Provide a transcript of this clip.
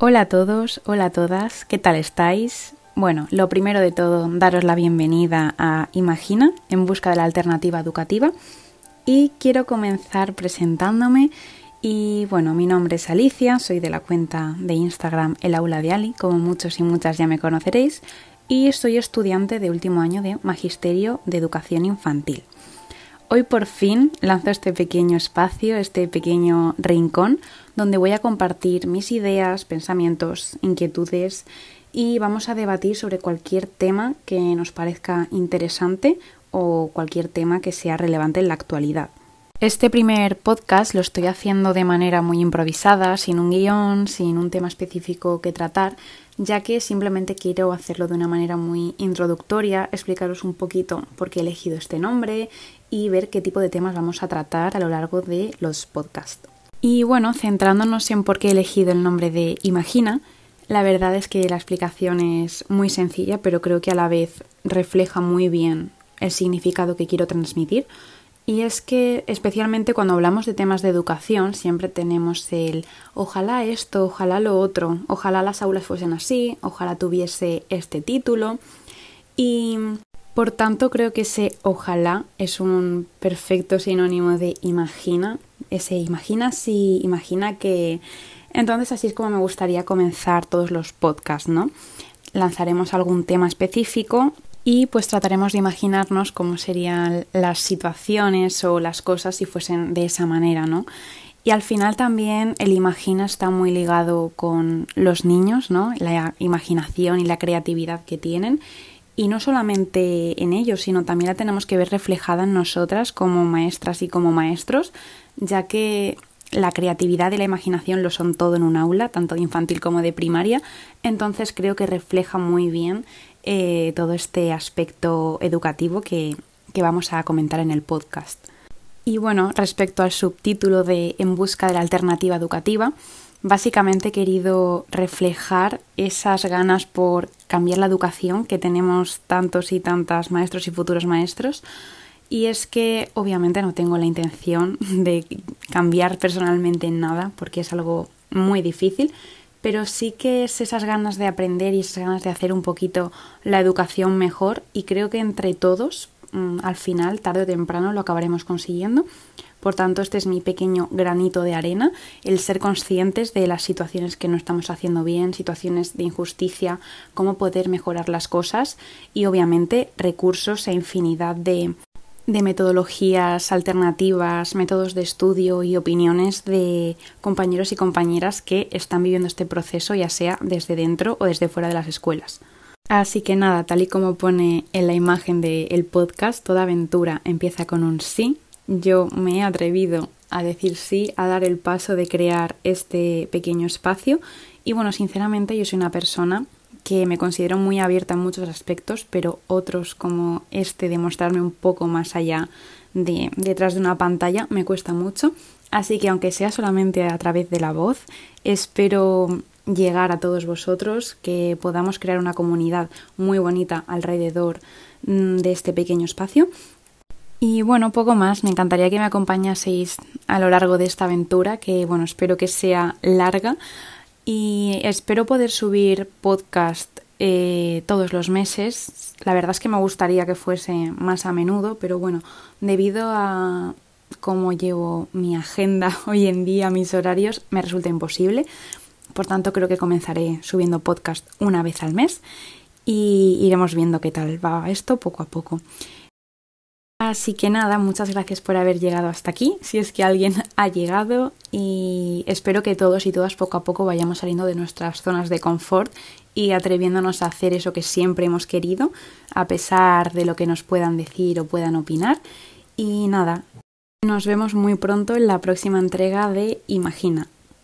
Hola a todos, hola a todas, ¿qué tal estáis? Bueno, lo primero de todo, daros la bienvenida a Imagina, en busca de la alternativa educativa. Y quiero comenzar presentándome. Y bueno, mi nombre es Alicia, soy de la cuenta de Instagram El Aula de Ali, como muchos y muchas ya me conoceréis, y soy estudiante de último año de Magisterio de Educación Infantil. Hoy por fin lanzo este pequeño espacio, este pequeño rincón, donde voy a compartir mis ideas, pensamientos, inquietudes y vamos a debatir sobre cualquier tema que nos parezca interesante o cualquier tema que sea relevante en la actualidad. Este primer podcast lo estoy haciendo de manera muy improvisada, sin un guion, sin un tema específico que tratar, ya que simplemente quiero hacerlo de una manera muy introductoria, explicaros un poquito por qué he elegido este nombre y ver qué tipo de temas vamos a tratar a lo largo de los podcasts. Y bueno, centrándonos en por qué he elegido el nombre de Imagina, la verdad es que la explicación es muy sencilla, pero creo que a la vez refleja muy bien el significado que quiero transmitir. Y es que especialmente cuando hablamos de temas de educación siempre tenemos el ojalá esto, ojalá lo otro, ojalá las aulas fuesen así, ojalá tuviese este título. Y por tanto creo que ese ojalá es un perfecto sinónimo de imagina. Ese imagina si imagina que... Entonces así es como me gustaría comenzar todos los podcasts, ¿no? Lanzaremos algún tema específico y pues trataremos de imaginarnos cómo serían las situaciones o las cosas si fuesen de esa manera, ¿no? Y al final también el imagina está muy ligado con los niños, ¿no? La imaginación y la creatividad que tienen. Y no solamente en ellos, sino también la tenemos que ver reflejada en nosotras como maestras y como maestros, ya que la creatividad y la imaginación lo son todo en un aula, tanto de infantil como de primaria. Entonces creo que refleja muy bien eh, todo este aspecto educativo que, que vamos a comentar en el podcast. Y bueno, respecto al subtítulo de En busca de la alternativa educativa, básicamente he querido reflejar esas ganas por cambiar la educación que tenemos tantos y tantas maestros y futuros maestros. Y es que obviamente no tengo la intención de cambiar personalmente nada porque es algo muy difícil, pero sí que es esas ganas de aprender y esas ganas de hacer un poquito la educación mejor y creo que entre todos mm, al final, tarde o temprano, lo acabaremos consiguiendo. Por tanto, este es mi pequeño granito de arena, el ser conscientes de las situaciones que no estamos haciendo bien, situaciones de injusticia, cómo poder mejorar las cosas y obviamente recursos e infinidad de de metodologías alternativas, métodos de estudio y opiniones de compañeros y compañeras que están viviendo este proceso, ya sea desde dentro o desde fuera de las escuelas. Así que nada, tal y como pone en la imagen del podcast, toda aventura empieza con un sí. Yo me he atrevido a decir sí, a dar el paso de crear este pequeño espacio y bueno, sinceramente yo soy una persona que me considero muy abierta en muchos aspectos, pero otros como este de mostrarme un poco más allá de detrás de una pantalla me cuesta mucho. Así que aunque sea solamente a través de la voz, espero llegar a todos vosotros, que podamos crear una comunidad muy bonita alrededor mm, de este pequeño espacio. Y bueno, poco más, me encantaría que me acompañaseis a lo largo de esta aventura, que bueno, espero que sea larga, y espero poder subir podcast eh, todos los meses. La verdad es que me gustaría que fuese más a menudo, pero bueno, debido a cómo llevo mi agenda hoy en día, mis horarios, me resulta imposible. Por tanto, creo que comenzaré subiendo podcast una vez al mes y iremos viendo qué tal va esto poco a poco. Así que nada, muchas gracias por haber llegado hasta aquí, si es que alguien ha llegado y espero que todos y todas poco a poco vayamos saliendo de nuestras zonas de confort y atreviéndonos a hacer eso que siempre hemos querido, a pesar de lo que nos puedan decir o puedan opinar. Y nada, nos vemos muy pronto en la próxima entrega de Imagina.